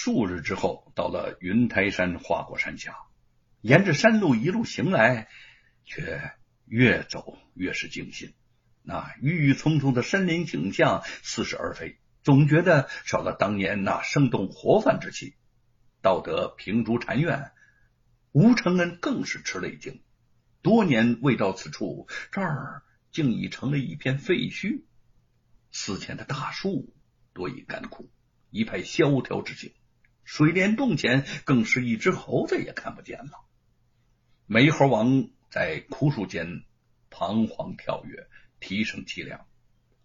数日之后，到了云台山花果山下，沿着山路一路行来，却越走越是惊心。那郁郁葱葱的森林景象似是而非，总觉得少了当年那生动活泛之气。到得平竹禅院，吴承恩更是吃了一惊。多年未到此处，这儿竟已成了一片废墟。寺前的大树多已干枯，一派萧条之景。水帘洞前更是一只猴子也看不见了。美猴王在枯树间彷徨跳跃。提升气量，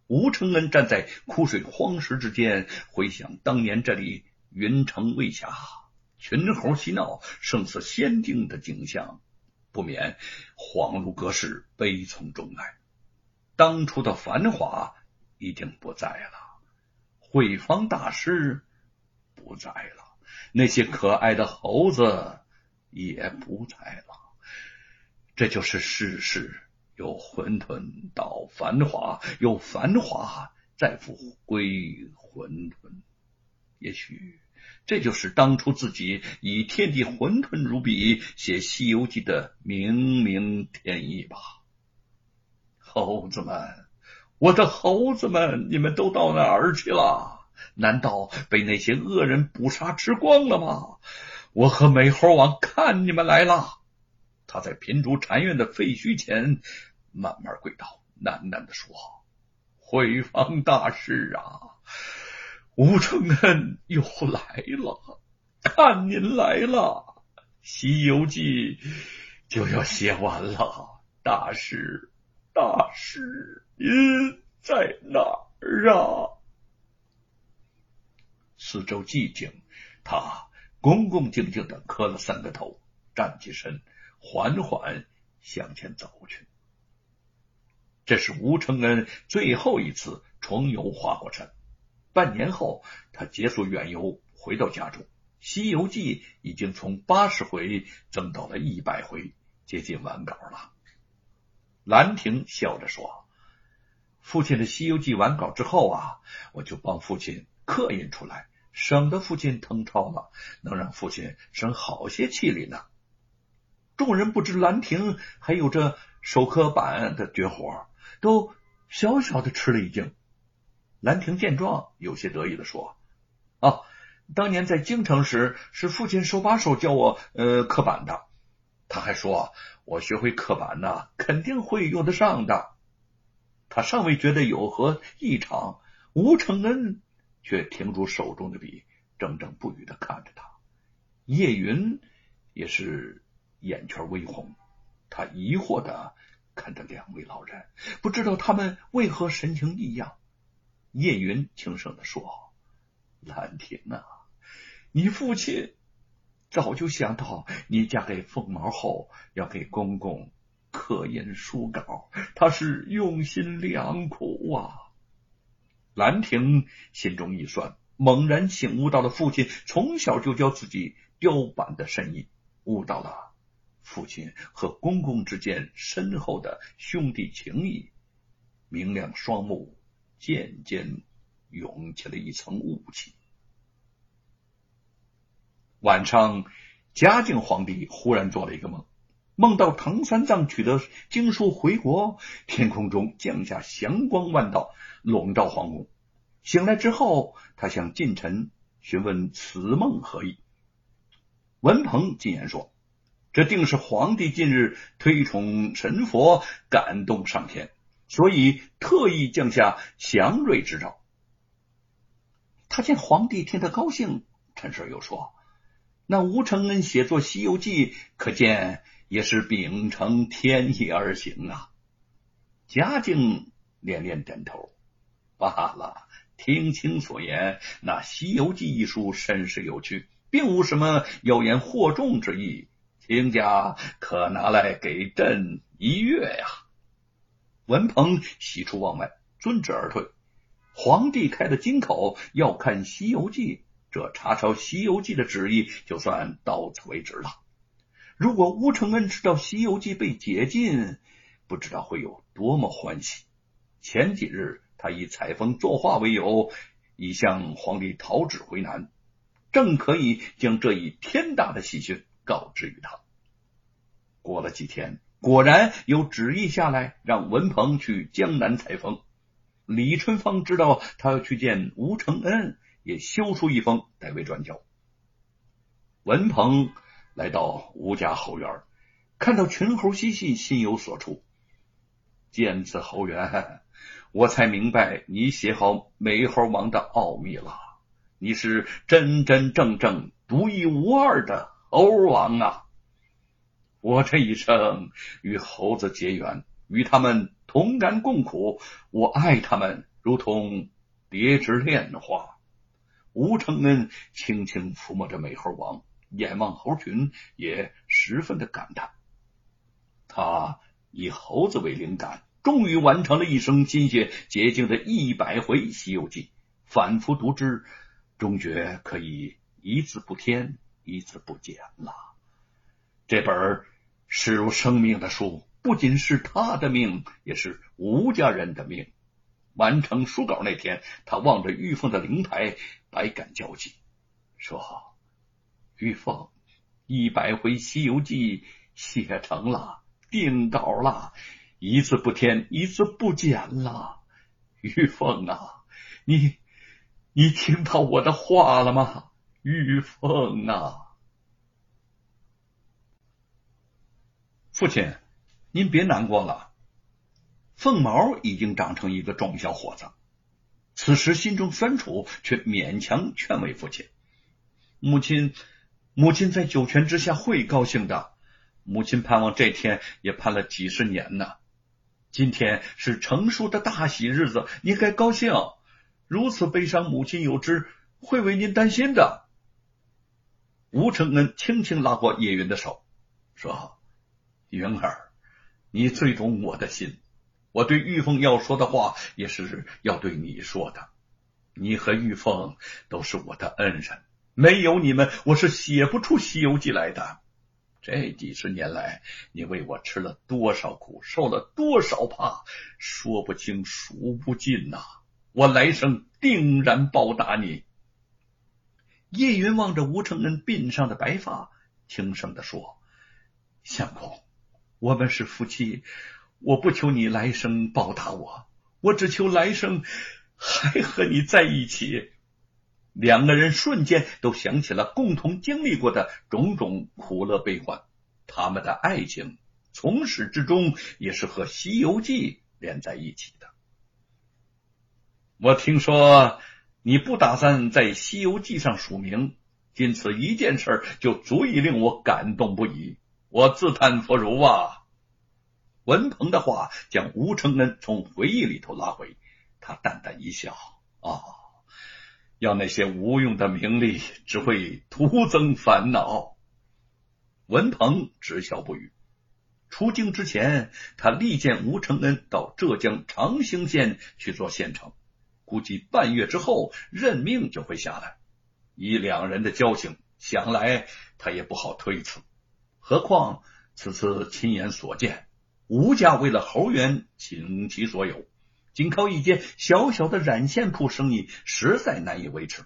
吴承恩站在枯水荒石之间，回想当年这里云城未下，群猴嬉闹，胜似仙境的景象，不免恍如隔世，悲从中来。当初的繁华已经不在了，慧方大师不在了，那些可爱的猴子也不在了，这就是世事。由混沌到繁华，由繁华再复归混沌。也许这就是当初自己以天地混沌如笔写《西游记》的冥冥天意吧。猴子们，我的猴子们，你们都到哪儿去了？难道被那些恶人捕杀吃光了吗？我和美猴王看你们来了。他在平竹禅院的废墟前慢慢跪倒，喃喃的说：“慧方大师啊，吴承恩又来了，看您来了，《西游记》就要写完了。大师，大师，您在哪儿啊？”四周寂静，他恭恭敬敬的磕了三个头。站起身，缓缓向前走去。这是吴承恩最后一次重游花果山。半年后，他结束远游，回到家中，《西游记》已经从八十回增到了一百回，接近完稿了。兰亭笑着说：“父亲的《西游记》完稿之后啊，我就帮父亲刻印出来，省得父亲誊抄了，能让父亲省好些气力呢。”众人不知兰亭还有着手刻版的绝活，都小小的吃了一惊。兰亭见状，有些得意的说：“啊，当年在京城时，是父亲手把手教我呃刻板的。他还说，我学会刻板呢，肯定会用得上的。”他尚未觉得有何异常，吴承恩却停住手中的笔，怔怔不语的看着他。叶云也是。眼圈微红，他疑惑的看着两位老人，不知道他们为何神情异样。叶云轻声的说：“兰亭啊，你父亲早就想到你嫁给凤毛后要给公公刻印书稿，他是用心良苦啊。”兰亭心中一酸，猛然醒悟到了父亲从小就教自己雕版的深意，悟到了。父亲和公公之间深厚的兄弟情谊，明亮双目渐渐涌起了一层雾气。晚上，嘉靖皇帝忽然做了一个梦，梦到唐三藏取得经书回国，天空中降下祥光万道，笼罩皇宫。醒来之后，他向近臣询问此梦何意。文鹏进言说。这定是皇帝近日推崇神佛，感动上天，所以特意降下祥瑞之兆。他见皇帝听得高兴，陈氏又说：“那吴承恩写作《西游记》，可见也是秉承天意而行啊。”嘉靖连连点头：“罢了，听卿所言，那《西游记》一书甚是有趣，并无什么妖言惑众之意。”卿家可拿来给朕一阅呀！文鹏喜出望外，遵旨而退。皇帝开了金口，要看《西游记》，这查抄《西游记》的旨意就算到此为止了。如果吴承恩知道《西游记》被解禁，不知道会有多么欢喜。前几日，他以采风作画为由，已向皇帝讨旨回南。正可以将这一天大的喜讯告知于他。过了几天，果然有旨意下来，让文鹏去江南采风。李春芳知道他要去见吴承恩，也修书一封代为转交。文鹏来到吴家后院，看到群猴嬉戏，心有所触。见此猴园，我才明白你写好美猴王的奥秘了。你是真真正正独一无二的猴王啊！我这一生与猴子结缘，与他们同甘共苦，我爱他们如同蝶之恋花。吴承恩轻轻抚摸着美猴王，眼望猴群，也十分的感叹。他以猴子为灵感，终于完成了一生心血结晶的一百回《西游记》，反复读之，终觉可以一字不添，一字不减了。这本。视如生命的书，不仅是他的命，也是吴家人的命。完成书稿那天，他望着玉凤的灵牌，百感交集，说：“玉凤，一百回《西游记》写成了，定稿了，一字不添，一字不减了。玉凤啊，你你听到我的话了吗？玉凤啊！”父亲，您别难过了。凤毛已经长成一个壮小伙子，此时心中酸楚，却勉强劝慰父亲：“母亲，母亲在九泉之下会高兴的。母亲盼望这天也盼了几十年呢。今天是成熟的大喜日子，你该高兴。如此悲伤，母亲有知，会为您担心的。”吴承恩轻轻拉过叶云的手，说。云儿，你最懂我的心。我对玉凤要说的话，也是要对你说的。你和玉凤都是我的恩人，没有你们，我是写不出《西游记》来的。这几十年来，你为我吃了多少苦，受了多少怕，说不清数不尽呐！我来生定然报答你。叶云望着吴承恩鬓上的白发，轻声的说：“相公。”我们是夫妻，我不求你来生报答我，我只求来生还和你在一起。两个人瞬间都想起了共同经历过的种种苦乐悲欢，他们的爱情从始至终也是和《西游记》连在一起的。我听说你不打算在《西游记》上署名，仅此一件事就足以令我感动不已。我自叹弗如啊！文鹏的话将吴承恩从回忆里头拉回，他淡淡一笑：“啊，要那些无用的名利，只会徒增烦恼。”文鹏只笑不语。出京之前，他力荐吴承恩到浙江长兴县去做县城，估计半月之后任命就会下来。以两人的交情，想来他也不好推辞。何况此次亲眼所见，吴家为了侯元倾其所有，仅靠一间小小的染线铺生意，实在难以维持。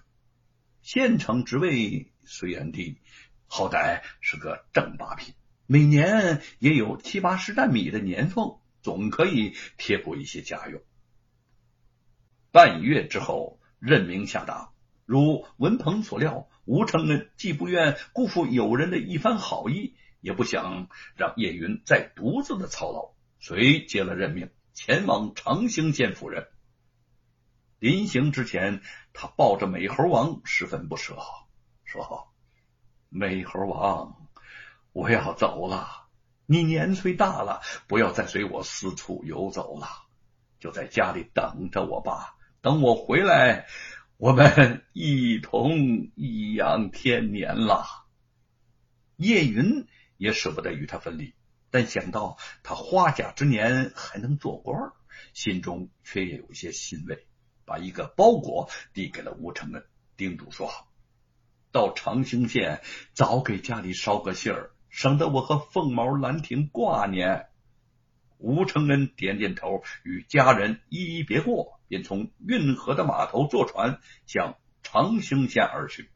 县城职位虽然低，好歹是个正八品，每年也有七八十担米的年俸，总可以贴补一些家用。半月之后，任命下达，如文鹏所料，吴承恩既不愿辜负友人的一番好意。也不想让叶云再独自的操劳，遂接了任命，前往长兴县赴任。临行之前，他抱着美猴王十分不舍，说：“美猴王，我要走了，你年岁大了，不要再随我四处游走了，就在家里等着我吧。等我回来，我们一同颐养天年了。”叶云。也舍不得与他分离，但想到他花甲之年还能做官，心中却也有些欣慰。把一个包裹递给了吴承恩，叮嘱说：“到长兴县早给家里捎个信儿，省得我和凤毛兰亭挂念。”吴承恩点点头，与家人一一别过，便从运河的码头坐船向长兴县而去。